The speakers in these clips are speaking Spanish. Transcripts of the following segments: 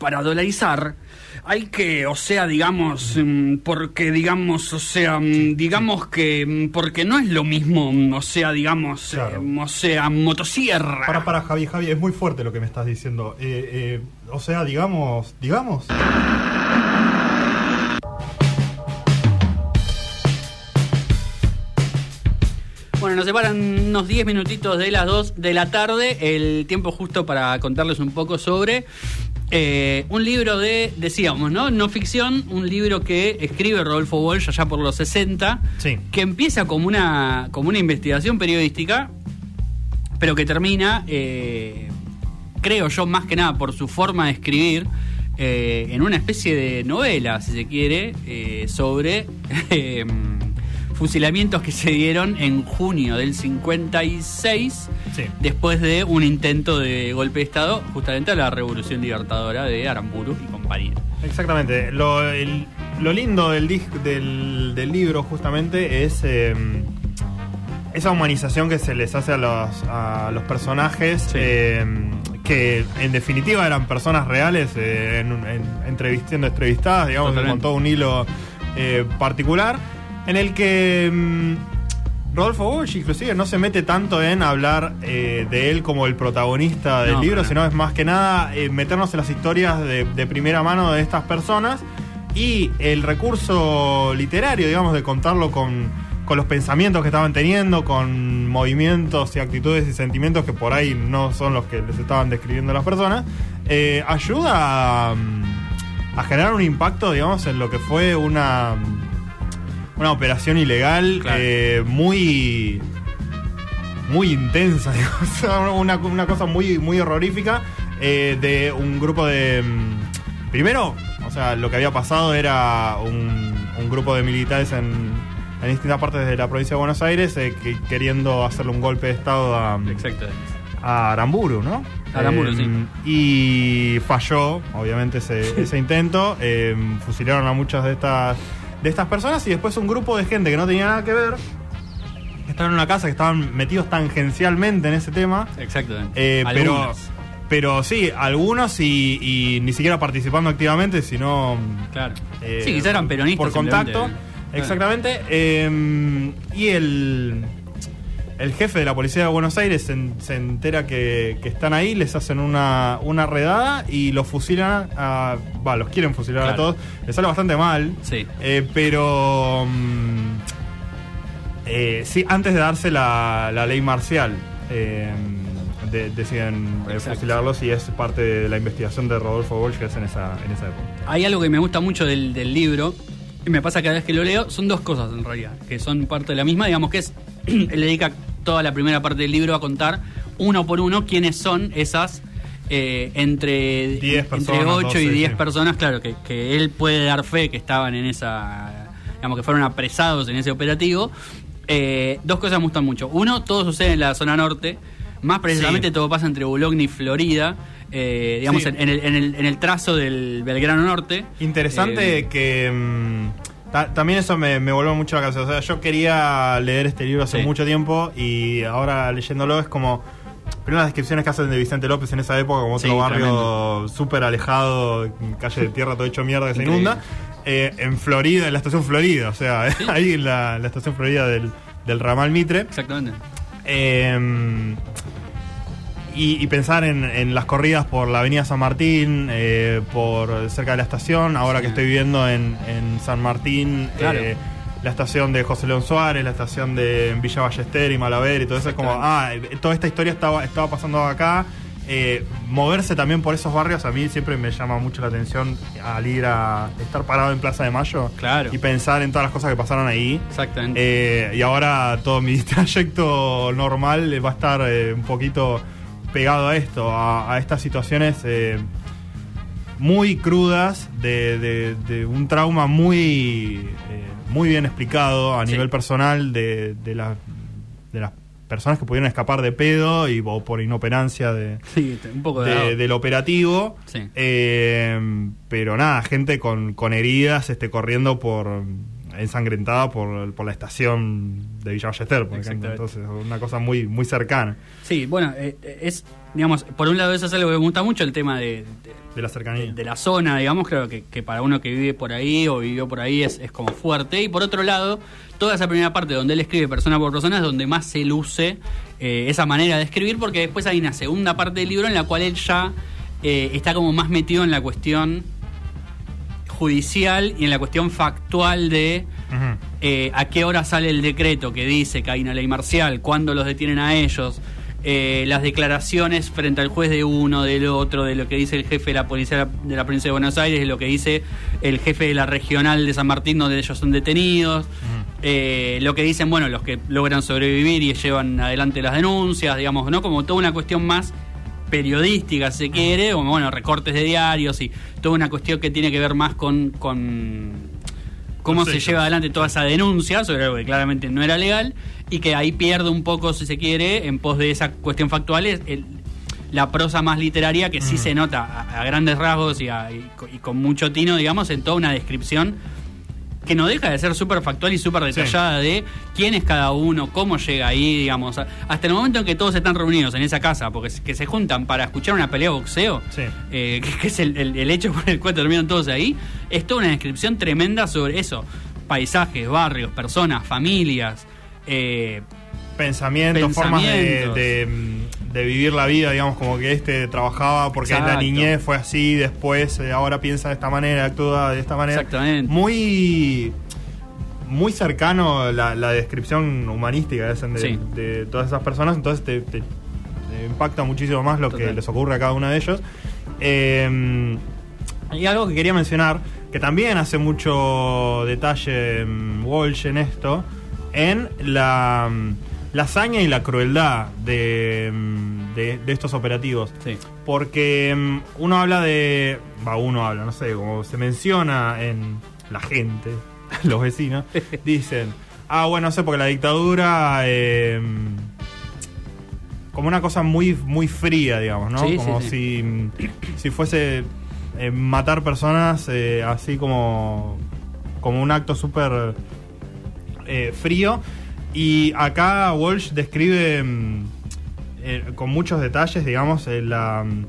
para dolarizar hay que, o sea, digamos, mm, porque digamos, o sea, mm, digamos que mm, porque no es lo mismo, o sea, digamos, Claro. eh, o sea, motosierra. Para, para, Javi, Javi, es muy fuerte lo que me estás diciendo. Eh, eh, o sea, digamos, digamos. Bueno, nos separan unos 10 minutitos de las 2 de la tarde, el tiempo justo para contarles un poco sobre eh, un libro de, decíamos, ¿no? No ficción, un libro que escribe Rodolfo Walsh allá por los 60, Sí. que empieza como una, como una investigación periodística, pero que termina, eh, creo yo, más que nada por su forma de escribir, eh, en una especie de novela, si se quiere, sobre fusilamientos que se dieron en junio del 56, Sí. después de un intento de golpe de Estado, justamente a la Revolución Libertadora de Aramburu y compañía. Exactamente. Lo, el- lo lindo del, del, del libro justamente es eh, esa humanización que se les hace a los, a los personajes, Sí. eh, que en definitiva eran personas reales, eh, en, en, entrevistando entrevistadas, digamos, Totalmente. con todo un hilo eh, particular, en el que... mm, Rodolfo Walsh inclusive no se mete tanto en hablar eh, de él como el protagonista del No, libro, no. sino es más que nada eh, meternos en las historias de, de primera mano de estas personas y el recurso literario, digamos, de contarlo con, con los pensamientos que estaban teniendo, con movimientos y actitudes y sentimientos que por ahí no son los que les estaban describiendo las personas, eh, ayuda a, mm, a generar un impacto, digamos, en lo que fue una una operación ilegal Claro. eh, muy muy intensa, una, una cosa muy, muy horrorífica eh, de un grupo de... mm, Primero, o sea, lo que había pasado era un, un grupo de militares en, en distintas partes de la provincia de Buenos Aires eh, que- queriendo hacerle un golpe de Estado a, Exacto. a Aramburu, ¿no? Aramburu, sí. Y falló, obviamente, ese, ese intento. Fusilaron a muchas de estas, de estas personas y después un grupo de gente que no tenía nada que ver, que estaban en una casa, que estaban metidos tangencialmente en ese tema. Exactamente. Eh, pero, pero sí, algunos y, y ni siquiera participando activamente, sino Claro. eh, sí, quizás eran peronistas. Por contacto. Exactamente. eh, y el, el jefe de la policía de Buenos Aires se, se entera que, que están ahí, les hacen una, una redada y los fusilan a. Va, los quieren fusilar a todos. Les sale bastante mal. Sí. eh, pero. mm, eh, sí, antes de darse la, la ley marcial. eh, de- deciden eh, Exacto. fusilarlos y es parte de la investigación de Rodolfo Walsh que es en esa, en esa época. Hay algo que me gusta mucho del, del libro, y me pasa cada vez que lo leo, son dos cosas en realidad, que son parte de la misma, digamos que es, él dedica toda la primera parte del libro a contar uno por uno quiénes son esas eh, entre, Diez entre personas, 8 y 12, 10 sí. personas, claro, que, que él puede dar fe que estaban en esa, digamos que fueron apresados en ese operativo. Eh, dos cosas me gustan mucho. Uno, todo sucede en la zona norte, más precisamente Sí. todo pasa entre Boulogne y Florida. eh, digamos, Sí. en, en el, en, el, en el trazo del Belgrano Norte. Interesante que mm, ta- también eso me, me volvió mucho la cabeza. O sea, yo quería leer este libro hace Sí. mucho tiempo y ahora leyéndolo es como. Primero las descripciones que hacen de Vicente López en esa época, como otro Sí, barrio súper alejado, calle de tierra todo hecho mierda que se inunda. Eh, en Florida, en la estación Florida, o sea, ahí en la, la estación Florida del, del ramal Mitre. Exactamente. Eh, y, y pensar en, en las corridas por la Avenida San Martín, eh, por cerca de la estación, ahora Sí. que estoy viviendo en, en San Martín, Claro. eh, la estación de José León Suárez, la estación de Villa Ballester y Malaver y todo eso, es como, ah, eh, toda esta historia estaba, estaba pasando acá. Eh, moverse también por esos barrios a mí siempre me llama mucho la atención al ir a estar parado en Plaza de Mayo Claro. y pensar en todas las cosas que pasaron ahí. Exactamente. Eh, y ahora todo mi trayecto normal va a estar un poquito pegado a esto, a, a estas situaciones eh, muy crudas de, de- de un trauma muy, eh, muy bien explicado a Sí. nivel personal de, de, la- de las personas que pudieron escapar de pedo y o por inoperancia de, sí, un poco de. de- del operativo. Sí. Eh, pero nada, gente con, con heridas este, corriendo por ensangrentada por, por la estación de Villa Ballester, por ejemplo. Entonces, una cosa muy, muy cercana. Sí, bueno, eh, es, digamos, por un lado eso es algo que me gusta mucho, el tema de, de, la cercanía. De, la zona, digamos, creo que, que, para uno que vive por ahí o vivió por ahí es, es como fuerte. Y por otro lado, toda esa primera parte donde él escribe persona por persona es donde más se luce eh, esa manera de escribir, porque después hay una segunda parte del libro en la cual él ya eh, está como más metido en la cuestión judicial y en la cuestión factual de eh, a qué hora sale el decreto que dice que hay una ley marcial, cuándo los detienen a ellos, eh, las declaraciones frente al juez de uno, del otro, de lo que dice el jefe de la policía de la provincia de Buenos Aires, de lo que dice el jefe de la regional de San Martín, donde ellos son detenidos, eh, lo que dicen, bueno, los que logran sobrevivir y llevan adelante las denuncias, digamos, ¿no? Como toda una cuestión más periodística, se quiere, o bueno, recortes de diarios y toda una cuestión que tiene que ver más con, con cómo se lleva adelante toda esa denuncia sobre algo que claramente no era legal y que ahí pierde un poco, si se quiere, en pos de esa cuestión factual, el, la prosa más literaria que sí se nota a, grandes rasgos y, y, con mucho tino, digamos, en toda una descripción que no deja de ser súper factual y súper detallada de quién es cada uno, cómo llega ahí, digamos. Hasta el momento en que todos están reunidos en esa casa, porque que se juntan para escuchar una pelea de boxeo, eh, que, es el, hecho por el cual terminan todos ahí, es toda una descripción tremenda sobre eso. Paisajes, barrios, personas, familias. Eh, pensamientos, formas de de vivir la vida, digamos, como que este trabajaba porque en la niñez fue así, después eh, ahora piensa de esta manera, actúa de esta manera. Exactamente. Muy muy cercano la, la descripción humanística de, de, todas esas personas, entonces te, impacta muchísimo más lo que les ocurre a cada uno de ellos. Eh, y algo que quería mencionar, que también hace mucho detalle mm, Walsh en esto, en la la hazaña y la crueldad de, mm, de, estos operativos. Sí. Porque mm, uno habla de. Va, uno habla, no sé, como se menciona en la gente, los vecinos, dicen. Ah, bueno, no sé, porque la dictadura. Em, como una cosa muy, muy fría, digamos, ¿no? como si, si fuese eh, matar personas eh, así como, como un acto súper eh, frío y acá Walsh describe mm, eh, con muchos detalles, digamos, eh, la, mm,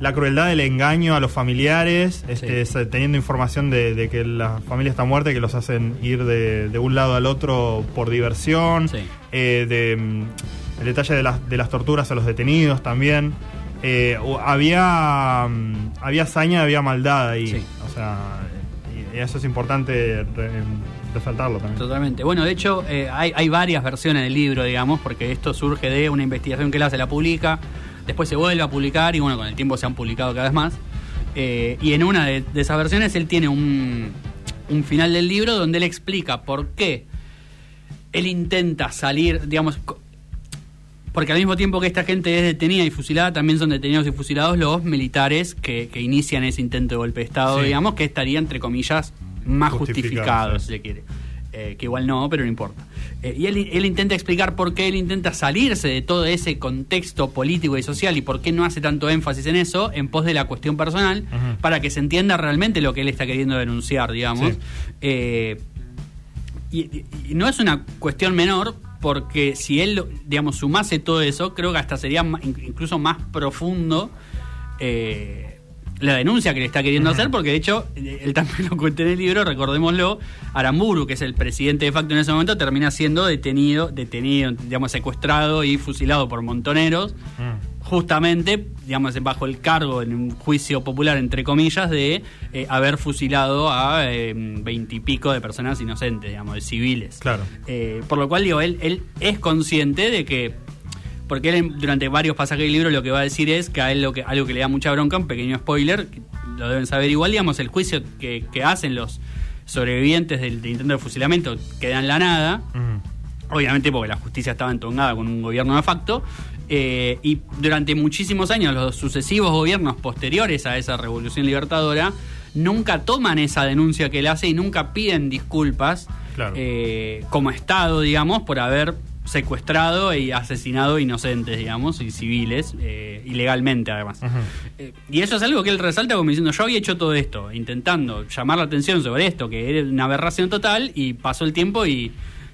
la, crueldad del engaño a los familiares, este, teniendo información de, que la familia está muerta que los hacen ir de, un lado al otro por diversión, eh, de, mm, el detalle de las, de las torturas a los detenidos también. había, había hazaña, había maldad ahí. O sea, y eso es importante resaltarlo también. Totalmente. Bueno, de hecho, eh, hay, varias versiones del libro, digamos, porque esto surge de una investigación que él hace, la publica, después se vuelve a publicar y bueno, con el tiempo se han publicado cada vez más. Eh, y en una de, esas versiones él tiene un, un final del libro donde él explica por qué él intenta salir, digamos, porque al mismo tiempo que esta gente es detenida y fusilada, también son detenidos y fusilados los militares que, inician ese intento de golpe de Estado, digamos, que estaría, entre comillas, más justificado, si se quiere. Eh, que igual no, pero no importa. Eh, y él, intenta explicar por qué él intenta salirse de todo ese contexto político y social y por qué no hace tanto énfasis en eso en pos de la cuestión personal, para que se entienda realmente lo que él está queriendo denunciar, digamos. Eh, y, no es una cuestión menor porque si él, digamos, sumase todo eso, creo que hasta sería incluso más profundo la denuncia que le está queriendo hacer, porque de hecho, él también lo cuenta en el libro, recordémoslo, Aramburu, que es el presidente de facto en ese momento, termina siendo detenido, detenido, digamos, secuestrado y fusilado por montoneros, mm. justamente, digamos, bajo el cargo en un juicio popular, entre comillas, de eh, haber fusilado a em, veintipico de personas inocentes, digamos, de civiles. Claro. Eh, por lo cual, digo, él, él es consciente de que porque él durante varios pasajes del libro lo que va a decir es que a él lo que, algo que le da mucha bronca, un pequeño spoiler, lo deben saber igual, digamos, el juicio que, hacen los sobrevivientes del, intento de fusilamiento queda en la nada, obviamente porque la justicia estaba entongada con un gobierno de facto, eh, y durante muchísimos años los sucesivos gobiernos posteriores a esa revolución libertadora nunca toman esa denuncia que él hace y nunca piden disculpas claro. eh, como Estado, digamos, por haber secuestrado y asesinado inocentes, digamos, y civiles, eh, ilegalmente además. Eh, y eso es algo que él resalta como diciendo, yo había hecho todo esto, intentando llamar la atención sobre esto, que era una aberración total, y pasó el tiempo y,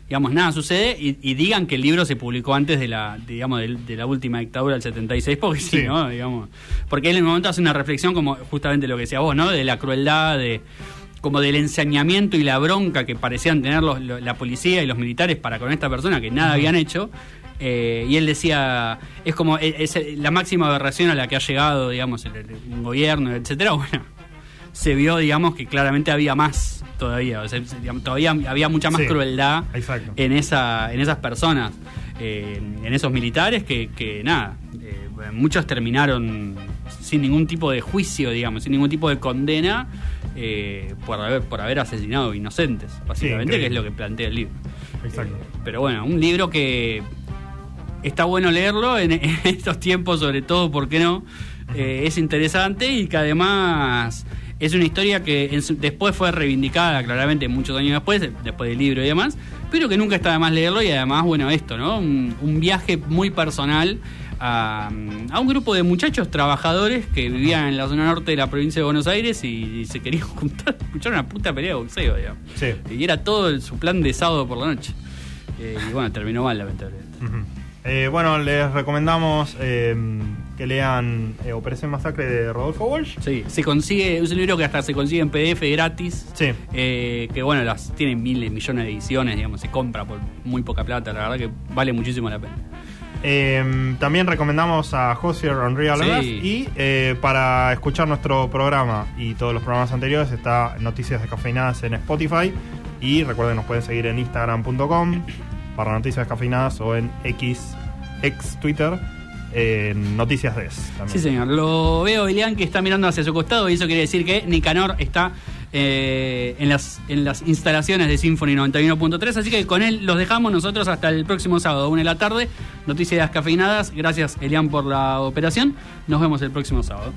digamos, nada sucede, y, y digan que el libro se publicó antes de la, digamos, de, de la última dictadura del 76, porque sí, Sí. ¿no? Digamos, porque él en un momento hace una reflexión como justamente lo que decía vos, ¿no? De la crueldad, de como del ensañamiento y la bronca que parecían tener los- lo- la policía y los militares para con esta persona que nada habían hecho. Eh, y él decía, es como e- es la máxima aberración a la que ha llegado, digamos, el, gobierno, etcétera. Bueno, se vio, digamos, que claramente había más todavía. O sea, todavía había mucha más Sí, crueldad exacto. en esa en esas personas, eh, en esos militares que, que nada, eh, muchos terminaron sin ningún tipo de juicio, digamos, sin ningún tipo de condena eh, por haber por haber asesinado inocentes, básicamente, que es lo que plantea el libro. Exacto. Eh, pero bueno, un libro que está bueno leerlo en, en estos tiempos, sobre todo, ¿por qué no? Eh, es interesante y que además es una historia que en después fue reivindicada, claramente, muchos años después, de- después del libro y demás, pero que nunca está de más leerlo y además, bueno, esto, ¿no? Un, un viaje muy personal a, a un grupo de muchachos trabajadores que vivían en la zona norte de la provincia de Buenos Aires y, se querían juntar, escuchar una puta pelea de boxeo, digamos. Sí. Y era todo el- su plan de sábado por la noche. Eh, y bueno, terminó mal, lamentablemente. Eh, bueno, les recomendamos eh, que lean eh, Operación Masacre de Rodolfo Walsh. Sí, se consigue, es un libro que hasta se consigue en PDF gratis. Sí. Eh, que bueno, las tiene miles, millones de ediciones, digamos, se compra por muy poca plata, la verdad que vale muchísimo la pena. Eh, también recomendamos a Hosier Unreal Sí. Earth y eh, para escuchar nuestro programa y todos los programas anteriores está Noticias Descafeinadas en Spotify y recuerden nos pueden seguir en instagram.com para Noticias Descafeinadas o en X, ex Twitter Noticias Des. también. Sí, señor. Lo veo, Elian, que está mirando hacia su costado y eso quiere decir que Nicanor está eh, en, las, en las instalaciones de Symphony 91.3. Así que con él los dejamos nosotros hasta el próximo sábado, 1 de la tarde. Noticias cafeinadas. Gracias, Elian, por la operación. Nos vemos el próximo sábado.